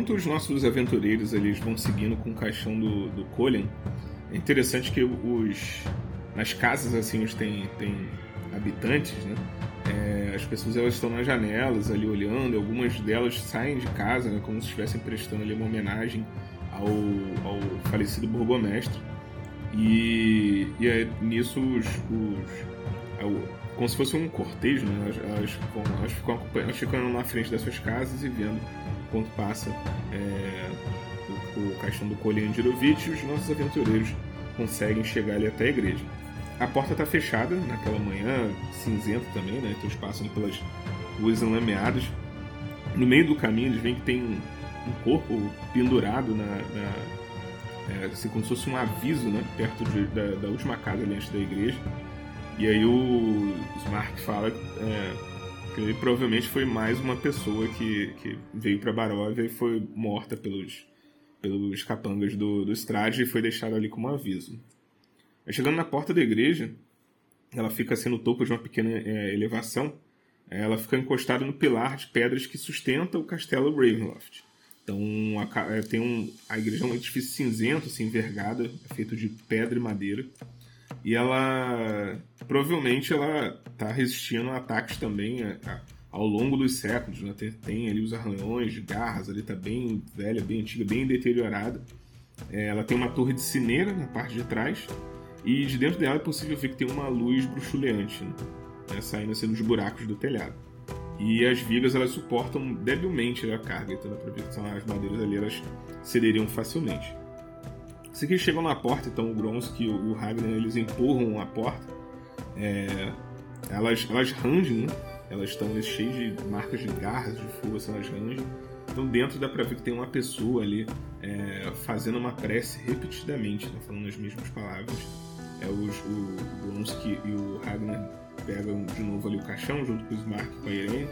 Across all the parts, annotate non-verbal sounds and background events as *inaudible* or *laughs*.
enquanto os nossos aventureiros eles vão seguindo com o caixão do, do Colin, é interessante que os nas casas assim onde tem, tem habitantes, né? É, as pessoas elas estão nas janelas ali olhando, algumas delas saem de casa, né, como se estivessem prestando ali uma homenagem ao, ao falecido burgomestre. E, e é, nisso os, os é, como se fosse um cortejo, né? Elas, elas, elas, ficam, elas ficam na frente das suas casas e vendo quanto passa é, o, o, caixão do Colin Girovitch e os nossos aventureiros conseguem chegar ali até a igreja. A porta está fechada naquela manhã, cinzenta também, né? Então eles passam pelas ruas enlameadas. No meio do caminho eles veem que tem um, um corpo pendurado na, na é, assim, como se fosse um aviso, né? Perto de, da, da, última casa ali antes da igreja. E aí o Smart fala é, que provavelmente foi mais uma pessoa que, que veio para Baróvia e foi morta pelos, pelos capangas do, do Strade e foi deixada ali como aviso. Chegando na porta da igreja, ela fica assim no topo de uma pequena é, elevação. Ela fica encostada no pilar de pedras que sustenta o castelo Ravenloft. Então a, é, tem um, a igreja é um edifício cinzento, assim, envergada, é feito de pedra e madeira. E ela provavelmente ela está resistindo a ataques também a, a, ao longo dos séculos. Né? Tem, tem, ali os arranhões garras, ali está bem velha, bem antiga, bem deteriorada. É, ela tem uma torre de cineira na parte de trás e de dentro dela é possível ver que tem uma luz bruxuleante né? né, saindo assim dos buracos do telhado. E as vigas elas suportam debilmente a carga, então dá pra ver que são as madeiras ali elas cederiam facilmente. Assim que eles chegam na porta, então o Gronsky e o Ragnar eles empurram a porta. É, elas, elas rangem, né? elas estão cheias de marcas de garras, de força, elas rangem. Então dentro dá pra ver que tem uma pessoa ali é, fazendo uma prece repetidamente, né? falando as mesmas palavras é, os, o Blonsky e o Ragnar pegam de novo ali o caixão junto com o Smark e com a Irene.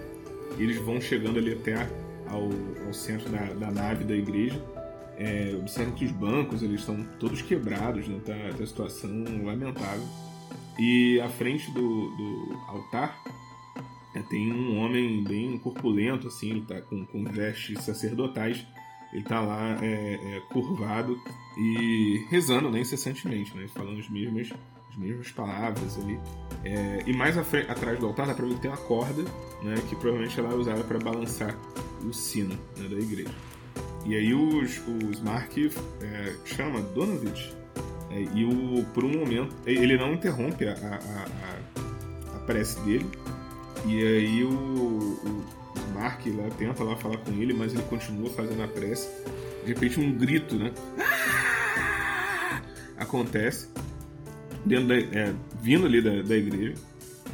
E eles vão chegando ali até ao, ao centro da, da, nave da igreja. É, observam que os bancos eles estão todos quebrados, né? tá, tá situação lamentável. E à frente do, do altar é, tem um homem bem corpulento, assim, ele tá com, com vestes sacerdotais ele está lá é, é, curvado e rezando né, incessantemente, né, falando as mesmas, as mesmas palavras ali. É, e mais frente, atrás do altar dá para ver que tem uma corda, né, que provavelmente ela é usada para balançar o sino né, da igreja. E aí os, os Mark é, chama Donovich é, e o, por um momento ele não interrompe a, a, a, a prece dele e aí o, o Mark lá tenta lá falar com ele, mas ele continua fazendo a prece. De repente um grito, né? *laughs* Acontece dentro da, é, vindo ali da, da, igreja.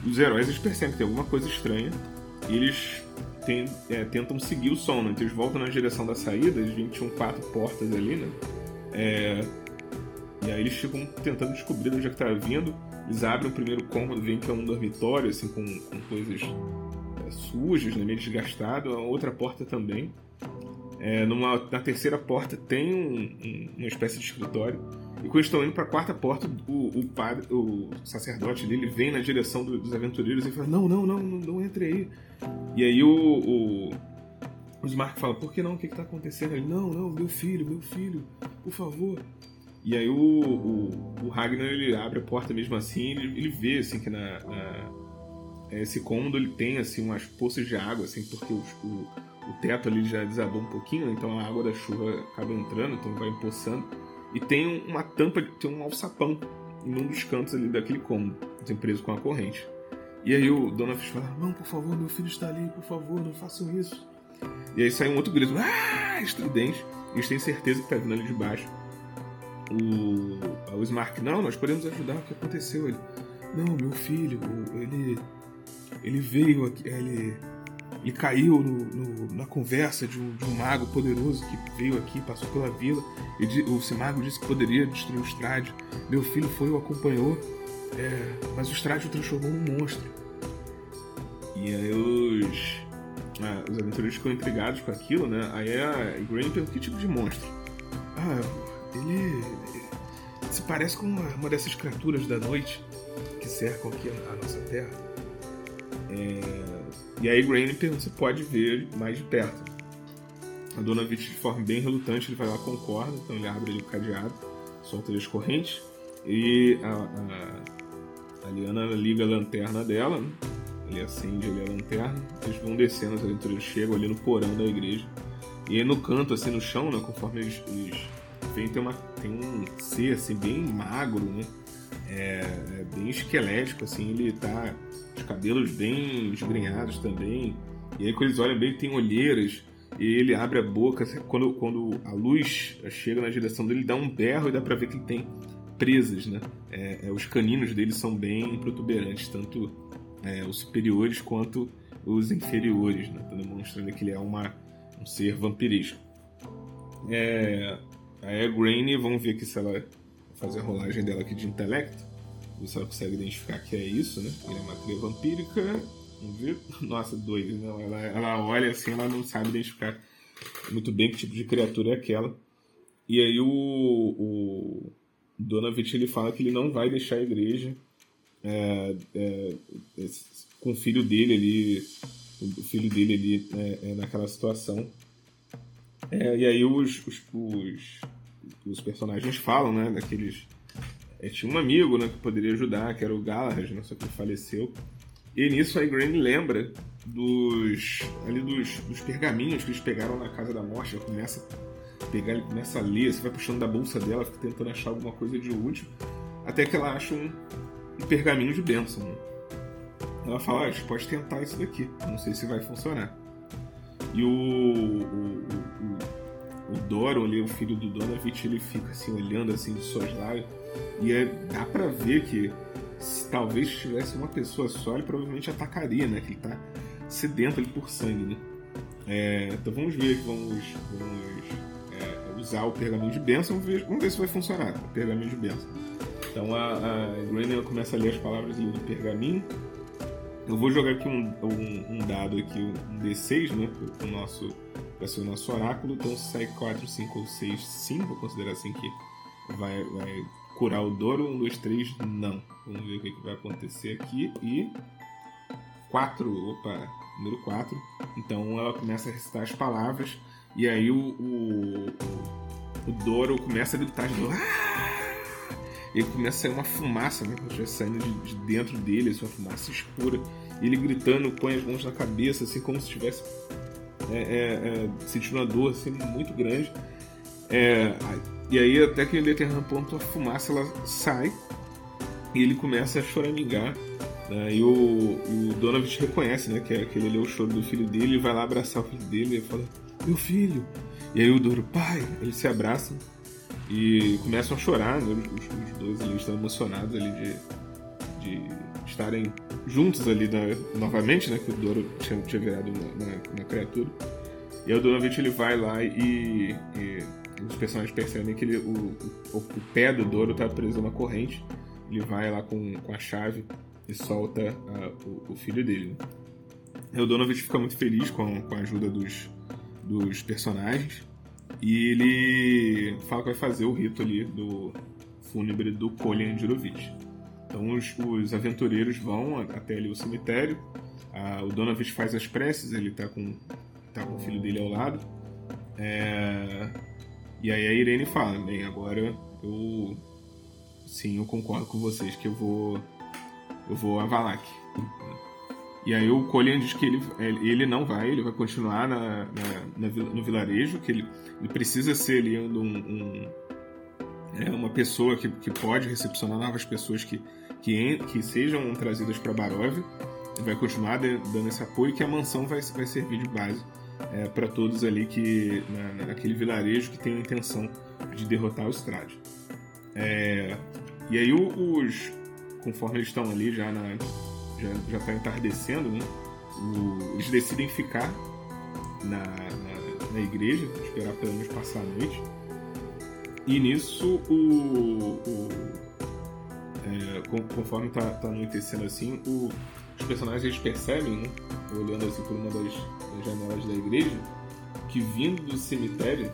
Os heróis eles percebem que tem alguma coisa estranha e eles tem, é, tentam seguir o som, né? Então eles voltam na direção da saída, eles tinham quatro portas ali, né? É, e aí eles ficam tentando descobrir onde é que tá vindo. Eles abrem o primeiro cômodo, veem que é um dormitório, assim, com, com coisas sujas, né, meio desgastado. A outra porta também. É, numa, na terceira porta tem um, um, uma espécie de escritório. E quando estão indo para a quarta porta, o, o, padre, o sacerdote dele vem na direção do, dos aventureiros e fala: Não, não, não, não, não entre aí. E aí o, o, o Smart fala: Por que não? O que está acontecendo? Ele: Não, não, meu filho, meu filho, por favor. E aí o, o, o Ragnar ele abre a porta mesmo assim, ele, ele vê assim que na, na esse cômodo ele tem assim umas poças de água, assim, porque o, o, o teto ali já desabou um pouquinho, então a água da chuva acaba entrando, então vai empoçando. E tem uma tampa, tem um alçapão em um dos cantos ali daquele cômodo, assim, preso com a corrente. E aí o Dona Fish fala: Não, por favor, meu filho está ali, por favor, não façam isso. E aí sai um outro grito, ah, estridente. Eles têm certeza que está vindo ali de baixo. O, o Smart, não, nós podemos ajudar, o que aconteceu? Ele, não, meu filho, ele ele veio aqui, ele, ele caiu no, no, na conversa de um, de um, mago poderoso que veio aqui, passou pela vila. E o mago disse que poderia destruir o Strade. Meu filho foi o acompanhou, é, mas o Strade o transformou num monstro. E aí os, ah, os aventureiros ficam intrigados com aquilo, né? Aí a Grain pergunta que tipo de monstro? Ah, ele, ele se parece com uma, uma dessas criaturas da noite que cercam aqui a, a nossa terra. É... E aí Grain se pode ver mais de perto. A Dona Vit, de forma bem relutante, ele vai lá concorda, então ele abre ali o cadeado, solta as correntes e a, a, a Liana liga a lanterna dela, né? ele acende ali a lanterna, eles vão descendo, então eles chegam ali no porão da igreja. E aí no canto, assim, no chão, né, conforme eles, eles tem, uma, tem um ser, assim, bem magro, né? É, é bem esquelético, assim, ele tá os cabelos bem esgrenhados também. E aí quando eles olham bem, tem olheiras. E ele abre a boca, assim, quando, quando a luz chega na direção dele, ele dá um berro e dá pra ver que ele tem presas, né? É, é, os caninos dele são bem protuberantes, tanto é, os superiores quanto os inferiores, né? Tá demonstrando que ele é uma, um ser vampiresco. É, aí a Granny, vamos ver aqui se ela fazer a rolagem dela aqui de intelecto. Ela consegue identificar que é isso, né? Ele é uma cria vampírica. Vamos ver. *laughs* Nossa, doido. Não, ela, ela olha assim, ela não sabe identificar muito bem que tipo de criatura é aquela. E aí o, o Donovich ele fala que ele não vai deixar a igreja é, é, é, com o filho dele ali, o filho dele ali é, é, naquela situação. É, e aí os, os, os, os, personagens falam, né, daqueles... tinha um amigo, né, que poderia ajudar, que era o Galahad, né, só que ele faleceu. E nisso a Granny lembra dos ali dos, dos pergaminhos que eles pegaram na Casa da Morte. Ela começa a pegar, começa a ler, você vai puxando da bolsa dela, fica tentando achar alguma coisa de útil, até que ela acha um, um pergaminho de bênção. Né? Ela fala, ah, a gente pode tentar isso daqui, não sei se vai funcionar. E o, o, o, o Doro, ali, o filho do Donovich, ele fica assim, olhando assim de lágrimas, e é, dá pra ver que se talvez tivesse uma pessoa só, ele provavelmente atacaria, né? Que ele tá sedento ali por sangue, né? É, então vamos ver vamos, vamos é, usar o pergaminho de bênção, vamos ver, vamos ver se vai funcionar o pergaminho de bênção. Então a, a começa a ler as palavras do pergaminho. Eu vou jogar aqui um, um, um dado aqui, um D6, né? O nosso, vai ser o nosso oráculo. Então sai 4, 5 ou 6, 5, vou considerar assim que vai, vai curar o Doro. 1, 2, 3, não. Vamos ver o que, que vai acontecer aqui. E 4, opa, número 4. Então ela começa a recitar as palavras. E aí o, o, o Doro começa a gritar de novo. Ah! Ele começa a sair uma fumaça, né? Já saindo de, de, dentro dele, assim, uma fumaça escura. E ele gritando, põe as mãos na cabeça, assim, como se estivesse é, é, é, sentindo uma dor assim, muito grande. É, e aí, até que em determinado ponto, a fumaça ela sai e ele começa a choramingar. Né? E o, o Donovich reconhece né, que aquele ali é o choro do filho dele e vai lá abraçar o filho dele e fala: Meu filho! E aí o Doro, pai! Eles se abraçam e começam a chorar. Né? Os, os, dois ali estão emocionados ali de, de estarem juntos ali né, novamente, né? Que o Doro tinha, tinha virado uma, criatura. E aí o Donovich ele vai lá e, e os personagens percebem que ele, o, o, o, pé do Doro está preso numa corrente. Ele vai lá com, com a chave e solta o, o, filho dele. Né? O Donovich fica muito feliz com, com a ajuda dos, dos personagens. E ele fala que vai fazer o rito ali do fúnebre do Colin Jurovich. Então os, os, aventureiros vão até ali o cemitério. o Donovich faz as preces, ele está com, tá com o filho dele ao lado. É, e aí a Irene fala, bem, agora eu sim, eu concordo com vocês que eu vou eu vou a Valak. E aí o Colin diz que ele, ele não vai, ele vai continuar na, na, na no vilarejo, que ele, ele precisa ser ali um, um é, uma pessoa que, que pode recepcionar novas pessoas que, que, que sejam trazidas para Barov. Ele vai continuar dando esse apoio que a mansão vai, vai servir de base é, para todos ali que na, naquele vilarejo que tem a intenção de derrotar o Strade. É, e aí os conforme eles estão ali já na já já está entardecendo, né? O, eles decidem ficar na, na, na, igreja, esperar pelo menos passar a noite. E nisso o, o é, conforme está tá anoitecendo assim, o, os personagens eles percebem, né? olhando assim por uma das, das janelas da igreja, que vindo do cemitério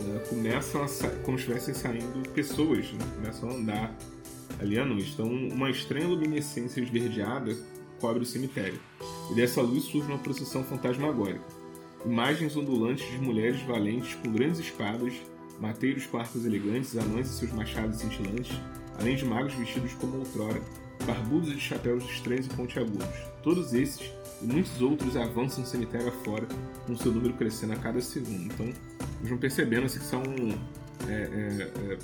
né, começam a como se estivessem saindo pessoas, né? começam a andar ali à noite. Então, uma estranha luminescência esverdeada cobre o cemitério. E dessa luz surge uma procissão fantasmagórica. imagens ondulantes de mulheres valentes com grandes espadas, mateiros com arcos elegantes, anões e seus machados cintilantes, além de magos vestidos como outrora, barbudos de chapéus estranhos e pontiagudos. Todos esses e muitos outros avançam cemitério afora, com seu número crescendo a cada segundo. Então, eles vão percebendo assim, que são é, é, é,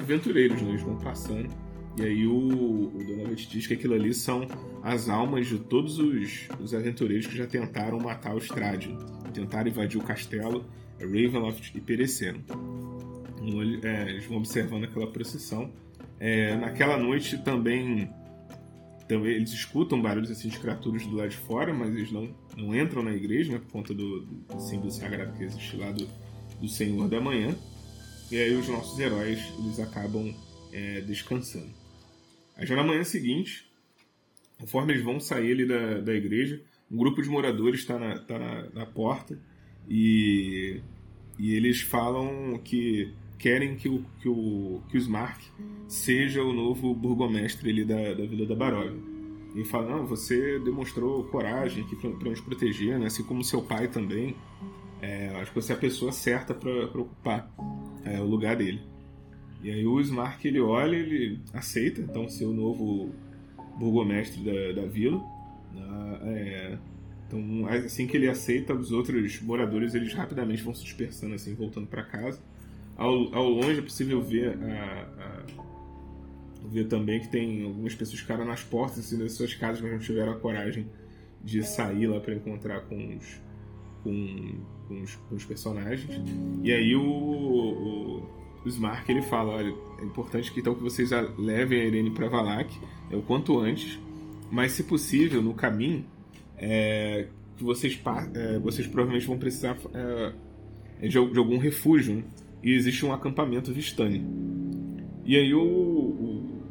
aventureiros, né? eles vão passando. E aí o, o Donovan diz que aquilo ali são as almas de todos os, os aventureiros que já tentaram matar o Stradion, tentaram invadir o castelo Ravenloft e pereceram. É, eles vão observando aquela procissão. É, naquela noite também então eles escutam barulhos assim de criaturas do lado de fora, mas eles não, não entram na igreja, né, por conta do, do símbolo sagrado que existe lá do, do Senhor da Manhã. E aí os nossos heróis eles acabam é, descansando. Aí já na manhã seguinte, conforme eles vão sair ali da, da igreja, um grupo de moradores está na, tá na, na porta e, e eles falam que querem que o, que o, que o Smark seja o novo burgomestre ali da, da Vila da Baróvia. E fala, não, você demonstrou coragem aqui para nos proteger, né? assim como seu pai também. É, acho que você é a pessoa certa para ocupar é, o lugar dele. E aí o Smark ele olha, ele aceita então ser o novo burgomestre da, da vila. Né? É, então assim que ele aceita, os outros moradores eles rapidamente vão se dispersando assim, voltando para casa. Ao, ao longe é possível ver, a, a, ver também que tem algumas pessoas ficaram nas portas assim, das suas casas, mas não tiveram a coragem de sair lá para encontrar com os, com, com, os, com os personagens. E aí o, o, o Smark ele fala, olha, é importante que então que vocês levem a Irene para Valak é o quanto antes, mas se possível no caminho é, que vocês é, vocês provavelmente vão precisar é, de, de, algum refúgio. Né? e existe um acampamento Vistani. E aí o, o,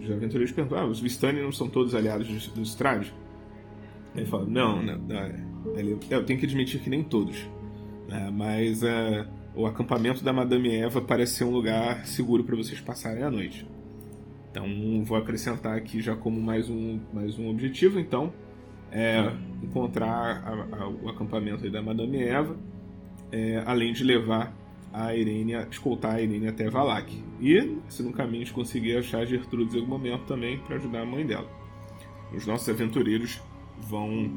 os aventureiros perguntam, ah, os Vistani não são todos aliados dos, dos Ele fala, não, não, não ele, é, eu tenho que admitir que nem todos. É, mas é, o acampamento da Madame Eva parece ser um lugar seguro para vocês passarem a noite. Então vou acrescentar aqui já como mais um, mais um objetivo, então, é encontrar a, a, o acampamento da Madame Eva, é, além de levar a Irene, escoltar a Irene até Valak. E, se no caminho a conseguir achar Gertrudes em algum momento também para ajudar a mãe dela. Os nossos aventureiros vão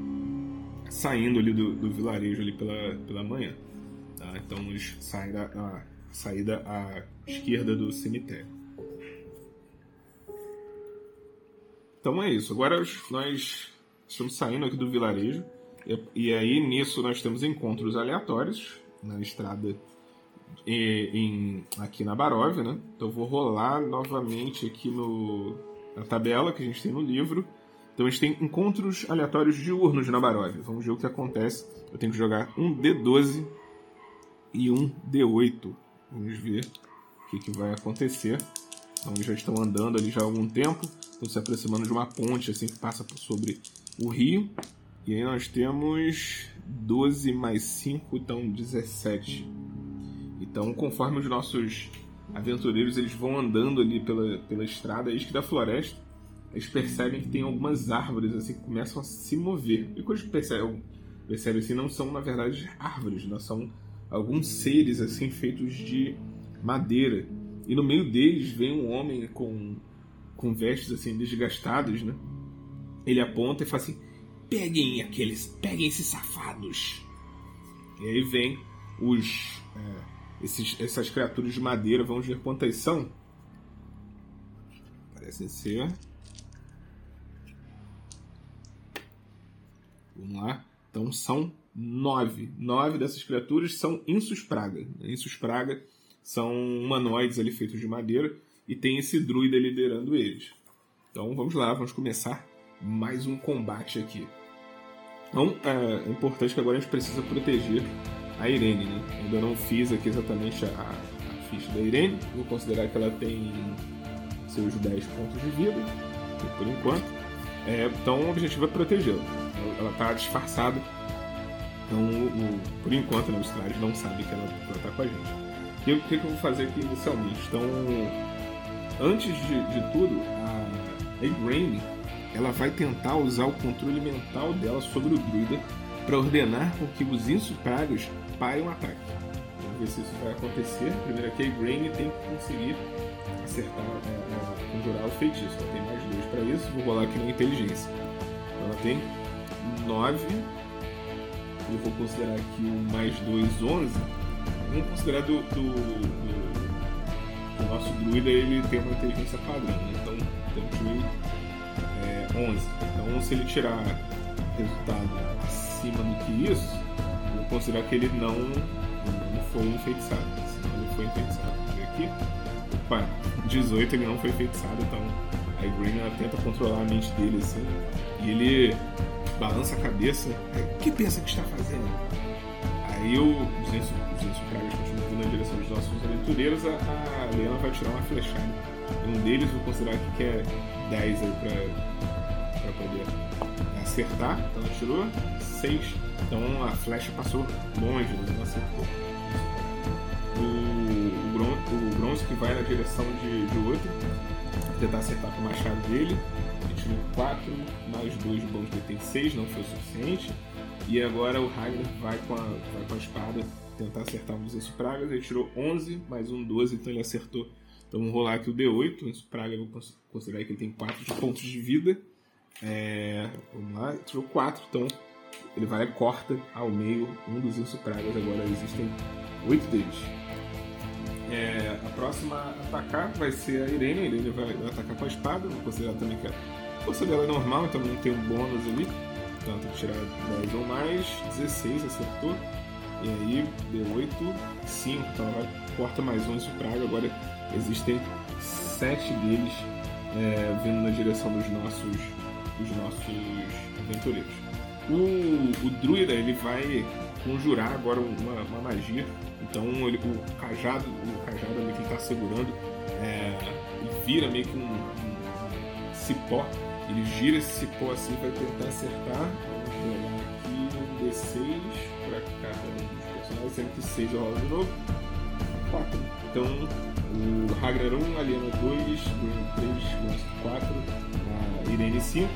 saindo ali do, do vilarejo ali pela, pela manhã. Tá? Então eles a, saída à esquerda do cemitério. Então é isso. Agora nós estamos saindo aqui do vilarejo. E, e aí nisso nós temos encontros aleatórios na estrada em, aqui na Baróvia, né? Então vou rolar novamente aqui no, na tabela que a gente tem no livro. Então a gente tem encontros aleatórios diurnos na Baróvia. Vamos ver o que acontece. Eu tenho que jogar um D12 e um D8. Vamos ver o que, que vai acontecer. Então eles já estão andando ali já há algum tempo. Estão se aproximando de uma ponte assim que passa sobre o rio. E aí nós temos 12 mais 5, então 17. Então, conforme os nossos aventureiros eles vão andando ali pela, pela estrada, eis que da floresta, eles percebem que tem algumas árvores assim que começam a se mover. E quando eles percebem, percebem assim, não são na verdade árvores, não são alguns seres assim feitos de madeira. E no meio deles vem um homem com, com vestes assim desgastadas, né? Ele aponta e fala assim: peguem aqueles, peguem esses safados. E aí vem os é, esses, essas criaturas de madeira, vamos ver quantas são. Parecem ser. Vamos lá. Então são nove. Nove dessas criaturas são Insus Praga. Insus Praga são humanoides ali feitos de madeira e tem esse druida liderando eles. Então vamos lá, vamos começar mais um combate aqui. Então é importante que agora a gente precisa proteger a Irene, né? Ainda não fiz aqui exatamente a, a ficha da Irene, vou considerar que ela tem seus 10 pontos de vida, por enquanto. É, então o objetivo é protegê-la. Ela está disfarçada, então o, por enquanto né, os caras não sabem que ela está com a gente. E o que, que, eu vou fazer aqui inicialmente? Então, antes de, de tudo, a Igraine ela vai tentar usar o controle mental dela sobre o druida para ordenar com que os insuprados parem o ataque. Vamos ver se isso vai acontecer. Primeiro aqui, a Grain tem que conseguir acertar, é, é, conjurar o feitiço. Ela tem mais dois para isso. Vou rolar aqui na inteligência. Ela tem 9. Eu vou considerar aqui o mais 2, 11. Vamos considerar do, do, do, do nosso druida ele tem uma inteligência padrão. Né? Então, então é, 11. Então, se ele tirar resultado acima do que isso, eu vou considerar que ele não, não foi enfeitiçado. Senão ele foi enfeitiçado. Ver aqui. Opa, 18 ele não foi enfeitiçado, então a Green tenta controlar a mente dele assim. E ele balança a cabeça. O que pensa que está fazendo? Aí eu, os ensupragas continuam vindo na direção dos nossos aventureiros. A, a Leana vai tirar uma flechada. Um deles vou considerar que quer 10 aí pra, pra poder acertar. Então ela tirou 6. Então a flecha passou longe, mas não acertou. O, o, bronze que vai na direção de, de outro. Tentar acertar com o machado dele. Ele tirou 4, mais 2 de bônus dele tem 6, não foi o suficiente. E agora o Ragnar vai com a, vai com a espada tentar acertar um dos pragas. Ele tirou 11, mais um 12, então ele acertou. Então vamos rolar aqui o D8. Esse praga eu vou considerar que ele tem 4 pontos de vida. É, vamos lá, tirou 4, então ele vai e corta ao meio um dos insupragas. Agora existem 8 deles. É, a próxima a atacar vai ser a Irene. A Irene vai, atacar com a espada. Vou considerar também que a força dela é normal, então não tem um bônus ali. Tem que tirar 10 ou mais. 16 acertou. E aí, D8, 5. Então ela corta mais um insupraga. Agora existem 7 deles é, vindo na direção dos nossos os nossos aventureiros. O, o druida ele vai conjurar agora uma, uma magia. Então ele, o cajado, o cajado que ele está segurando, é, vira meio que um, um, cipó. Ele gira esse cipó assim para tentar acertar. Vamos rolar aqui um D6 para cada um dos personagens, sempre 6 eu rolo de novo. 4. Então o Ragnar 1, Aliena 2, Green 3, 4, a Irene 5.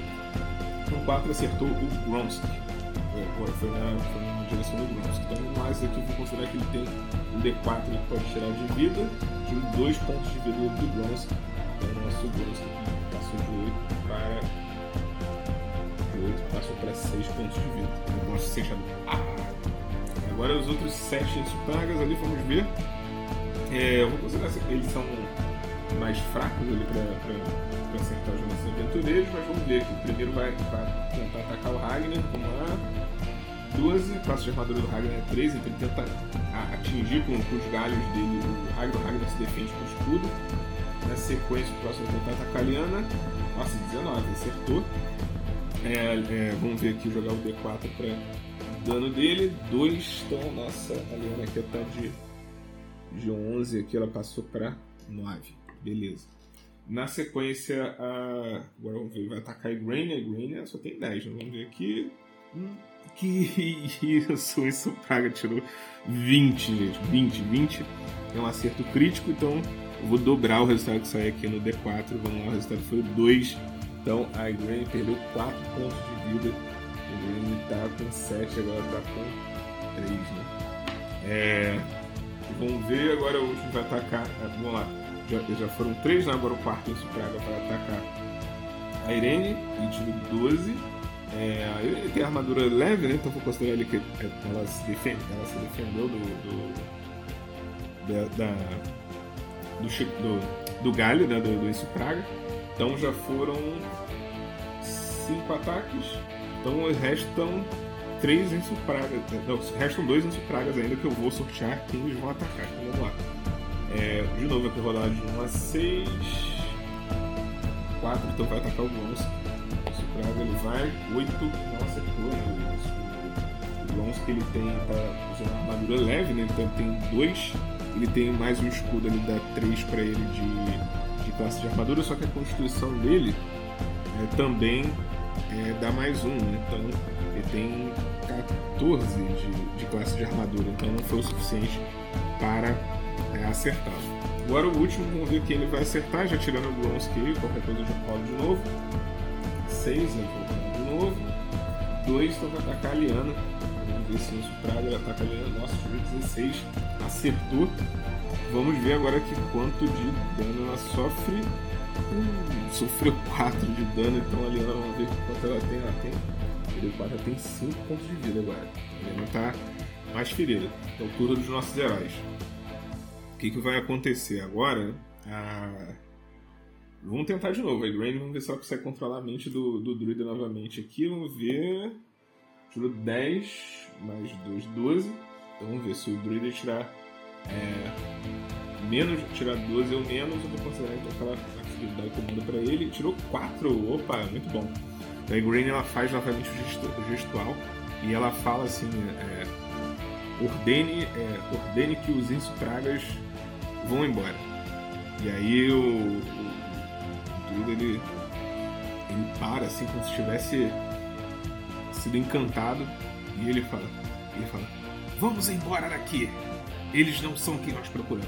No 4 acertou o Gromsky. É, foi na, foi na direção do Gromsky. Então, mais aqui eu vou considerar que ele tem um D4 que pode tirar de vida. Tirou 2 pontos de vida do Gromsky. Então, o nosso Gromsky passou de 8 para. De 8 passou para 6 pontos de vida. O Gromsky sem Ah! Agora os outros 7 pragas ali, vamos ver. É, eu vou considerar que eles são mais fracos ali para acertar os nossos aventureiros, mas vamos ver que o primeiro vai, vai tentar atacar o Ragnar com uma 12, classe de armadura do Ragnar é 13, então ele tenta atingir com, com os galhos dele o Ragnar, o Ragnar se defende com o escudo. Na sequência, o próximo atacar a Liana. Nossa, 19, acertou. É, é, vamos ver aqui jogar o D4 para dano dele. 2, então, nossa, a Liana aqui tá de, de 11, aqui ela passou para 9. Beleza. Na sequência, a... agora vamos ver, vai atacar a Grain. A Grain só tem 10, né? vamos ver aqui. Hum, que *laughs* isso, isso praga tirou 20, gente. 20, 20 é um acerto crítico, então eu vou dobrar o resultado que sai aqui no D4. Vamos lá, o resultado foi 2. Então a Grain perdeu 4 pontos de vida. A Grain tá com 7, agora tá com 3, né? É... Vamos ver, agora o último vai atacar. É, vamos lá. Já, já foram 3, né? agora o quarto Isso Praga vai atacar a Irene, 22 12. É, ele tem armadura leve, né? Então vou considerar ele que ela se, defende, ela se defendeu do. do da, do, do, do, galho, né? Do, do Praga. Então já foram 5 ataques. Então restam 3 Insupragas. Não, restam 2 Insupragas ainda que eu vou sortear quem eles vão atacar. Então vamos lá. É, de novo aqui rolar de 1 a 6. 4, então vai atacar o Gonsk. Praga ele vai, 8, não acertou, né? O Bronze que ele tem, tá usando uma armadura leve, né? Então tem 2, ele tem mais um escudo, ele dá 3 para ele de, de classe de armadura, só que a constituição dele é, também é, dá mais um, né? Então ele tem 14 de, de classe de armadura, então não foi o suficiente para é, acertá-lo. Agora o último, vamos ver quem ele vai acertar, já tirando o que qualquer coisa de rolo de novo. 6, né? De novo. 2 então vai atacar a Liana. Praga, ele ataca ali. Nossa, tirou 16. Acertou. Vamos ver agora que quanto de dano ela sofre. Hum, sofreu 4 de dano, então a Liana, vamos ver quanto ela tem. Ela tem. Tirou 4, ela tem 5 pontos de vida agora. A Liana tá mais ferida. É o turno dos nossos heróis. O que, que vai acontecer agora? Ah, vamos tentar de novo. A Grain, vamos ver se ela consegue controlar a mente do, do druida novamente aqui. Vamos ver. Tirou 10 mais 2, 12. Então vamos ver se o druida tirar é, menos, tirar 12 ou menos, eu vou considerar então que ela vai dar para ele. Tirou 4, opa, muito bom. A Grain ela faz novamente o gestual e ela fala assim: é, ordene, é, ordene que os insupragas vão embora. E aí o, o, o druida ele, ele para assim como se tivesse sido encantado e ele fala, ele fala, vamos embora daqui. Eles não são quem nós procuramos.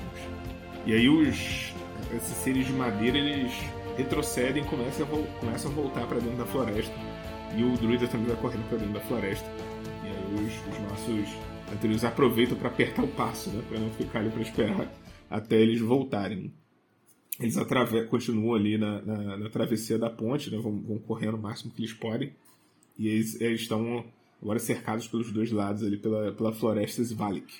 E aí os esses seres de madeira eles retrocedem, começam a, começam a voltar para dentro da floresta. E o druida também vai correndo para dentro da floresta. E aí os, os nossos anteriores aproveitam para apertar o passo, né? Para não ficar ali para esperar até eles voltarem. Eles continuam ali na, na, na, travessia da ponte, né? vão, vão correndo o máximo que eles podem. E eles, eles estão agora cercados pelos dois lados ali pela, pela floresta Svalik.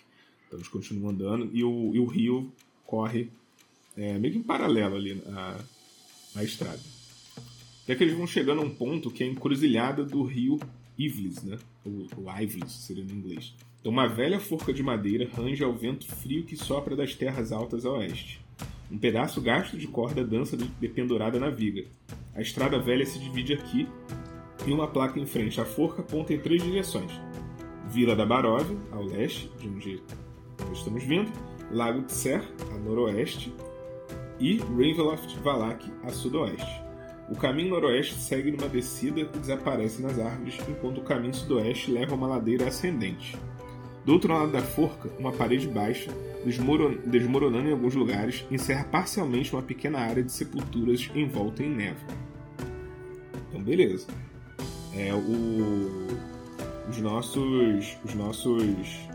Então eles continuam andando e o, e o rio corre é, meio que em paralelo ali à, à estrada. Até que eles vão chegando a um ponto que é a encruzilhada do rio Ivlis, né? O, o Ivlis seria no inglês. Então, uma velha forca de madeira range ao vento frio que sopra das terras altas a oeste. Um pedaço gasto de corda dança dependurada na viga. A estrada velha se divide aqui e uma placa em frente à forca aponta em três direções. Vila da Barove, ao leste, de onde estamos vindo, Lago Tser, a noroeste, e Ravenloft Valak, a sudoeste. O caminho noroeste segue numa descida e desaparece nas árvores, enquanto o caminho sudoeste leva a uma ladeira ascendente. Do outro lado da forca, uma parede baixa, desmoronando em alguns lugares, encerra parcialmente uma pequena área de sepulturas envolta em névoa. Então, beleza. É, o, os nossos, os nossos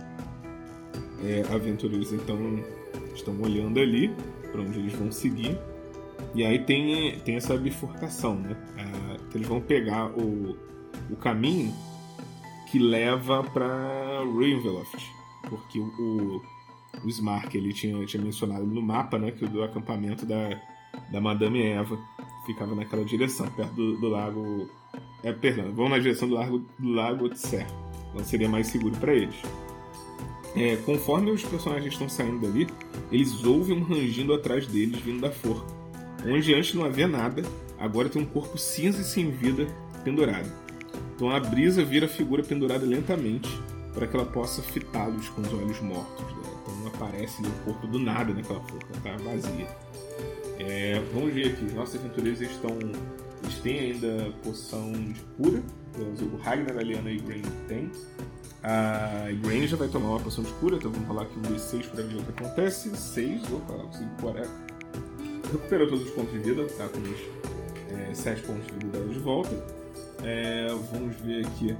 é, aventureiros então estão olhando ali para onde eles vão seguir. E aí tem, tem essa bifurcação, né? É, então eles vão pegar o, o caminho que leva para Ravenloft, porque o, o, Smark ele tinha, tinha mencionado no mapa, né, que o do acampamento da, da Madame Eva ficava naquela direção, perto do, do lago. É, perdão, vão na direção do lago, do lago Tser. Então seria mais seguro para eles. É, conforme os personagens estão saindo dali, eles ouvem um rangindo atrás deles vindo da forca. Onde antes não havia nada, agora tem um corpo cinza e sem vida pendurado. Então a brisa vira a figura pendurada lentamente para que ela possa fitá-los com os olhos mortos. Né? Então não aparece o corpo do nada naquela forca, está vazia. É, vamos ver aqui, nossos aventureiros estão. Eles têm ainda poção de cura. O Ragnar, a Liana e Grain tem. A Grain já vai tomar uma poção de cura, então vamos falar aqui um D6 para ver o que acontece. 6, opa, consegui curar. Recuperou todos os pontos de vida, tá com os é, 7 pontos de vida de volta. É, vamos ver aqui.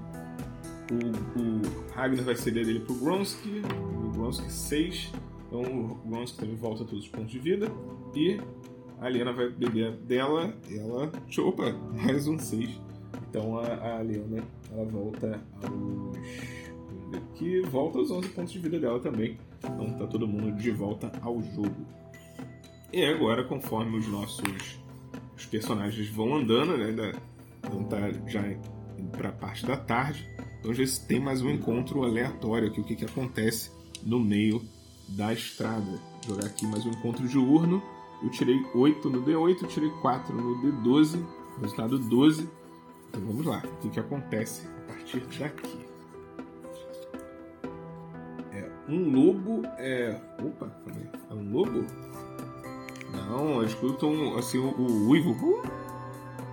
O, o Ragnar vai ceder dele pro Gronsky. O Gronsky 6. Então o Gronsky também volta todos os pontos de vida. E a Aliena vai beber dela. Ela. Opa! Mais um 6. Então a, a Aliena ela volta aos. Aqui. Volta aos 11 pontos de vida dela também. Então tá todo mundo de volta ao jogo. E agora, conforme os nossos os personagens vão andando, né? Da, então tá já para a parte da tarde. Então já tem mais um encontro aleatório aqui, o que, que acontece no meio da estrada. Vou jogar aqui mais um encontro diurno. Eu tirei 8 no D8, tirei 4 no D12, resultado 12. Então vamos lá, o que, que acontece a partir daqui? É, um lobo é. Opa, falei. É um lobo? Não, escutam assim o, o uivo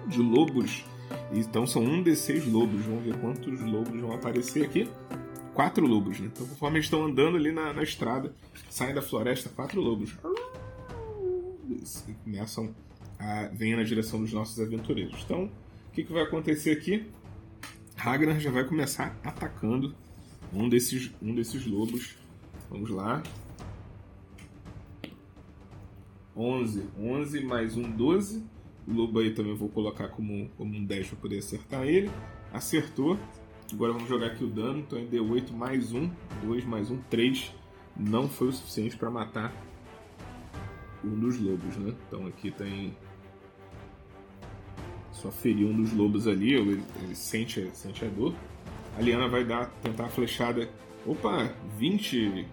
de lobos então são um de seis lobos. Vamos ver quantos lobos vão aparecer aqui. Quatro lobos, né? Então, conforme eles estão andando ali na, na estrada, saem da floresta quatro lobos. Começam a. vêm na direção dos nossos aventureiros. Então, o que, que vai acontecer aqui? Ragnar já vai começar atacando um desses, um desses lobos. Vamos lá. 11. 11 mais um 12. O lobo aí também vou colocar como, como um 10 para poder acertar ele. Acertou. Agora vamos jogar aqui o dano. Então é D8 mais um. 2 mais um, 3. Não foi o suficiente para matar um dos lobos, né? Então aqui tem. Só ferir um dos lobos ali, ele, ele sente, sente a dor. A Liana vai dar, tentar a flechada. Opa, 20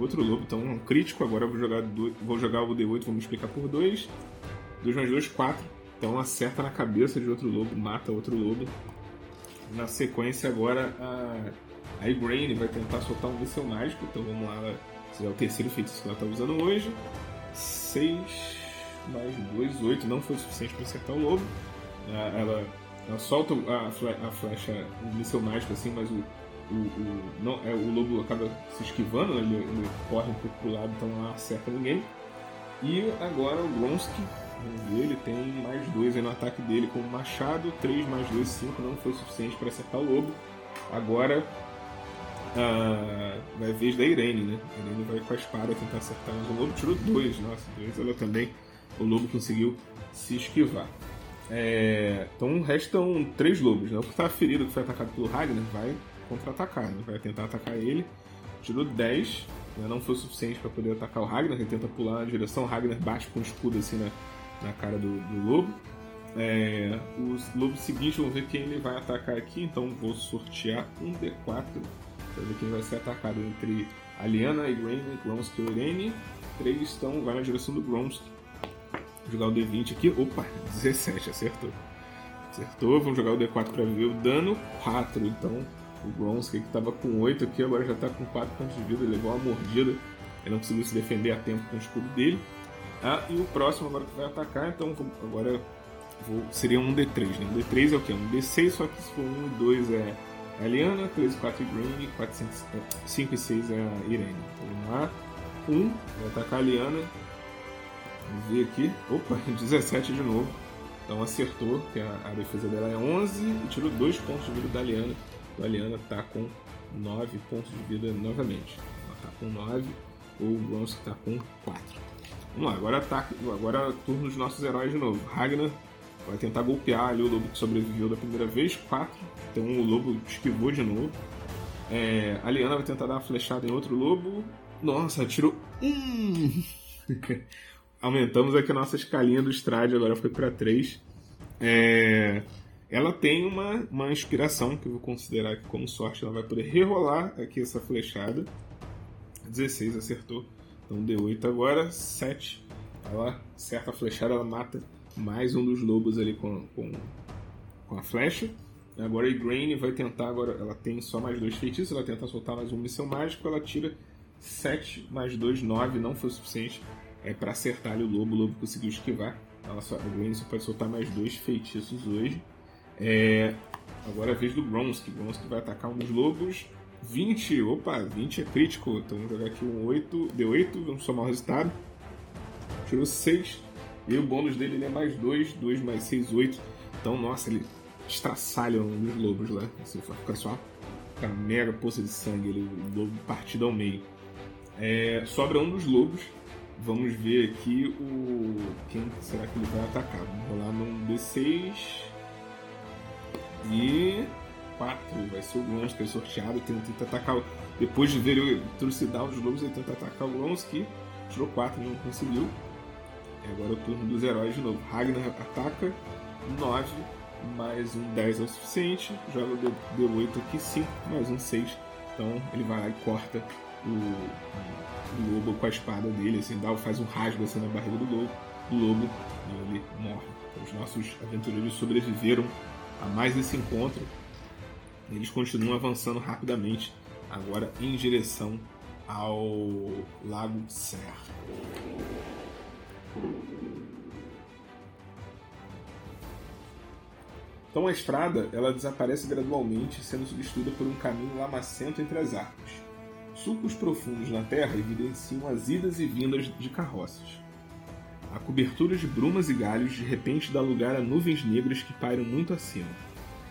outro lobo, então um crítico. Agora vou jogar, vou jogar o D8, vou multiplicar por 2. 2 mais 2, 4. Então acerta na cabeça de outro lobo, mata outro lobo. Na sequência agora a, a Igraine vai tentar soltar um míssel mágico. Então vamos lá, esse é o terceiro feitiço que ela está usando hoje. 6 mais 2, 8. Não foi o suficiente para acertar o lobo. Ela, ela solta a, a flecha, um míssel mágico assim, mas o, o, o, não, é, o lobo acaba se esquivando, né? ele, ele, corre um pouco pro lado, então não acerta ninguém. E agora o Gronsky, ele tem mais dois no ataque dele com o machado, 3 mais 2, 5, não foi suficiente para acertar o lobo. Agora ah, vai vez da Irene, né? A Irene vai com a espada tentar acertar, mas o lobo tirou dois, nossa, dois ela também. O lobo conseguiu se esquivar. É, então restam três lobos, né? O que está ferido, que foi atacado pelo Ragnar, vai contra-atacar, né? Vai tentar atacar ele. Tirou 10, né? não foi suficiente para poder atacar o Ragnar, ele tenta pular na direção, o Ragnar bate com o escudo assim na, na cara do, do lobo. É, os lobos seguintes vão ver quem ele vai atacar aqui, então vou sortear um D4 ver quem vai ser atacado entre Aliana, Igraine, Gromsky e Irene. Três estão, vai na direção do Gromsky. Vou jogar o D20 aqui, opa, *laughs* 17, acertou. Acertou, vamos jogar o D4 para ver o dano, 4, então o Bronski, que estava com 8 aqui, agora já está com 4 pontos de vida. Ele levou uma mordida. Ele não conseguiu se defender a tempo com o escudo dele. Ah, e o próximo agora que vai atacar, então agora vou, seria um D3. Né? Um D3 é o que? Um D6, só que se for 1 e 2 é a Eliana, 3 e 4 é Green, 4, 5, e 6 é a Irene. Então, vamos lá. 1, vai atacar a Eliana. Vamos ver aqui. Opa, *laughs* 17 de novo. Então acertou, que a, a defesa dela é 11 e tirou 2 pontos de vida da Liana. A Liana está com 9 pontos de vida novamente. Ela está com 9, o Bronze está com 4. Vamos lá, agora, ataque, agora turno dos nossos heróis de novo. Ragnar vai tentar golpear ali o lobo que sobreviveu da primeira vez, 4. Então o lobo esquivou de novo. É, a Liana vai tentar dar uma flechada em outro lobo. Nossa, tirou um! *laughs* Aumentamos aqui a nossa escalinha do Strade, agora foi para 3. É, ela tem uma, uma inspiração que eu vou considerar aqui como sorte. Ela vai poder rerolar aqui essa flechada. 16 acertou. Então D8 agora, 7. Ela acerta a flechada, ela mata mais um dos lobos ali com, com, com a flecha. Agora a Igraine vai tentar, agora ela tem só mais dois feitiços, ela tenta soltar mais um missão mágico, ela tira 7 mais 2, 9, não foi suficiente é, para acertar ali o lobo, o lobo conseguiu esquivar. Ela só, a Igraine só pode soltar mais dois feitiços hoje. É, agora é a vez do Gronsky. Gronsky vai atacar um dos lobos. 20, opa, 20 é crítico. Então vamos jogar aqui um 8, D8, vamos somar o resultado. Tirou 6. E o bônus dele é mais 2, 2 mais 6, 8. Então, nossa, ele estraçalha dos lobos lá. Assim, fica só uma mega poça de sangue, ele, o lobo partido ao meio. É, sobra um dos lobos. Vamos ver aqui o. Quem será que ele vai atacar? Vamos rolar num D6. E 4 vai ser o Gronsky é sorteado. Tenta, atacar. Depois de ver eu trucidar os lobos, ele tenta atacar o Gronsky. Tirou 4, não conseguiu. E agora é o turno dos heróis de novo. Ragnar ataca. 9 mais um 10 é o suficiente. Joga o D8 aqui, 5 mais um 6. Então ele vai lá e corta o, o lobo com a espada dele, assim, dá, faz um rasgo assim na barriga do lobo, do lobo e ele morre. Então, os nossos aventureiros sobreviveram a mais esse encontro. Eles continuam avançando rapidamente, agora em direção ao Lago Ser. Então a estrada ela desaparece gradualmente, sendo substituída por um caminho lamacento entre as árvores. Sulcos profundos na terra evidenciam as idas e vindas de carroças. A cobertura de brumas e galhos de repente dá lugar a nuvens negras que pairam muito acima.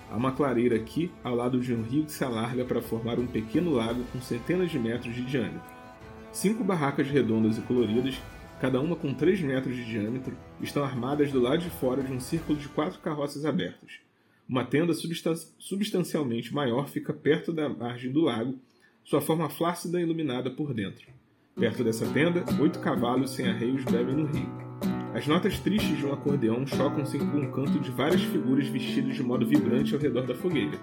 Há uma clareira aqui ao lado de um rio que se alarga para formar um pequeno lago com centenas de metros de diâmetro. Cinco barracas redondas e coloridas, cada uma com 3 metros de diâmetro, estão armadas do lado de fora de um círculo de quatro carroças abertas. Uma tenda substan substancialmente maior fica perto da margem do lago, sua forma flácida iluminada por dentro. Perto dessa tenda, oito cavalos sem arreios bebem no rio. As notas tristes de um acordeão chocam-se com o canto de várias figuras vestidas de modo vibrante ao redor da fogueira.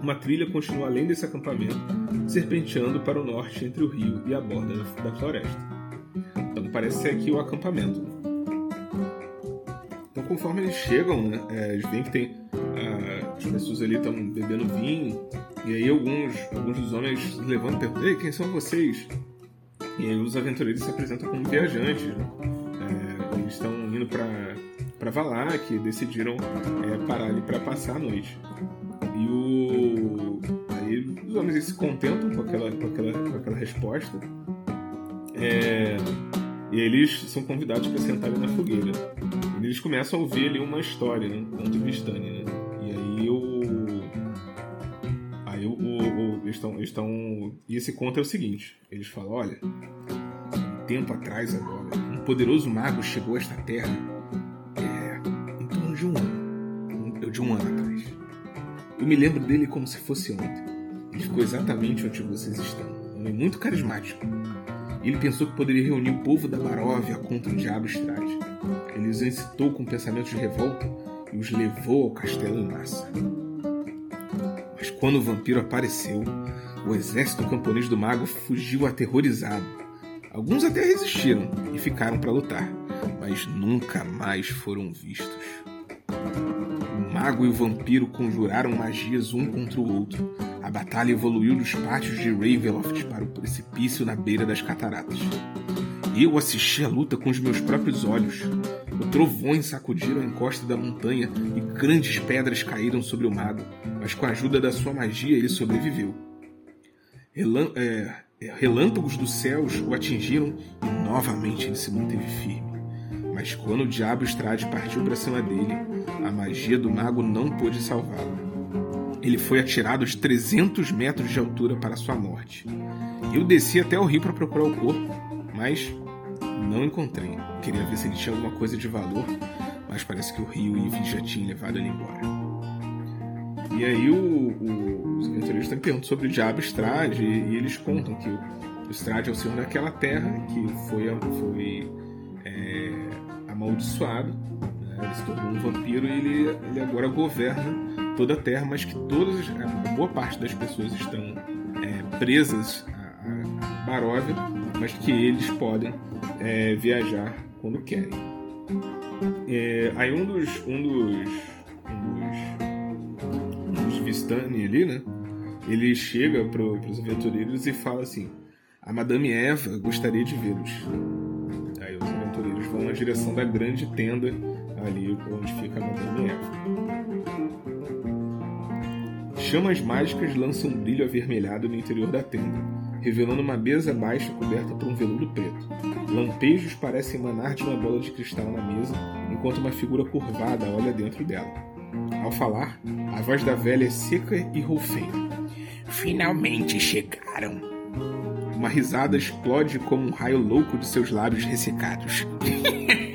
Uma trilha continua além desse acampamento, serpenteando para o norte entre o rio e a borda da floresta. Então parece ser aqui o acampamento. Conforme eles chegam, né, é, eles veem que tem ah, as pessoas ali estão bebendo vinho e aí alguns, alguns dos homens levantam e perguntam: Ei, quem são vocês? E aí os aventureiros se apresentam como viajantes. Né? eles estão indo para Valar, que decidiram é, parar ali para passar a noite. E o aí os homens se contentam com aquela, com aquela, com aquela resposta. É, e eles são convidados para sentarem na fogueira. Eles começam a ouvir ali uma história, né? Um conto de Vistani, né? E aí o. Aí o, o, o eles estão. Estão, e esse conto é o seguinte: eles falam, olha, um tempo atrás agora, poderoso mago chegou a esta terra é, em torno de um ano, de um ano atrás. Eu me lembro dele como se fosse ontem. Ele ficou exatamente onde vocês estão. Um homem muito carismático. Ele pensou que poderia reunir o povo da Baróvia contra o diabo Estrade. Os incitou com pensamentos de revolta e os levou ao castelo em massa. Mas quando o vampiro apareceu, o exército camponês do mago fugiu aterrorizado Alguns até resistiram e ficaram para lutar, mas nunca mais foram vistos. O mago e o vampiro conjuraram magias um contra o outro. A batalha evoluiu dos pátios de Ravenloft para o precipício na beira das cataratas. Eu assisti a luta com os meus próprios olhos. Trovões sacudiram a encosta da montanha e grandes pedras caíram sobre o mago, mas com a ajuda da sua magia ele sobreviveu. Relan é, relâmpagos dos céus o atingiram e novamente ele se manteve firme. Mas quando o diabo Estrade partiu para cima dele, a magia do mago não pôde salvá-lo. Ele foi atirado aos 300 metros de altura para sua morte. Eu desci até o rio para procurar o corpo, mas não encontrei. Queria ver se ele tinha alguma coisa de valor, mas parece que o rio Ivy já tinha levado ele embora. E aí o, o, os aventureiros perguntam sobre o diabo Strade e, e eles contam que o, o Strade é o senhor daquela terra que foi, foi é, amaldiçoado, né? ele se tornou um vampiro e ele, ele agora governa toda a terra, mas que todas, a boa parte das pessoas estão é, presas a, a Baróvia, mas que eles podem é, viajar quando querem. É, aí um dos, um dos, um dos Vistani ali, né? Ele chega para os aventureiros e fala assim: A Madame Eva gostaria de vê-los. Aí os aventureiros vão na direção da grande tenda ali onde fica a Madame Eva. Chamas mágicas lançam um brilho avermelhado no interior da tenda, revelando uma mesa baixa coberta por um veludo preto. Lampejos parecem emanar de uma bola de cristal na mesa, enquanto uma figura curvada olha dentro dela. Ao falar, a voz da velha é seca e roufeira. Finalmente chegaram. Uma risada explode como um raio louco de seus lábios ressecados. *laughs*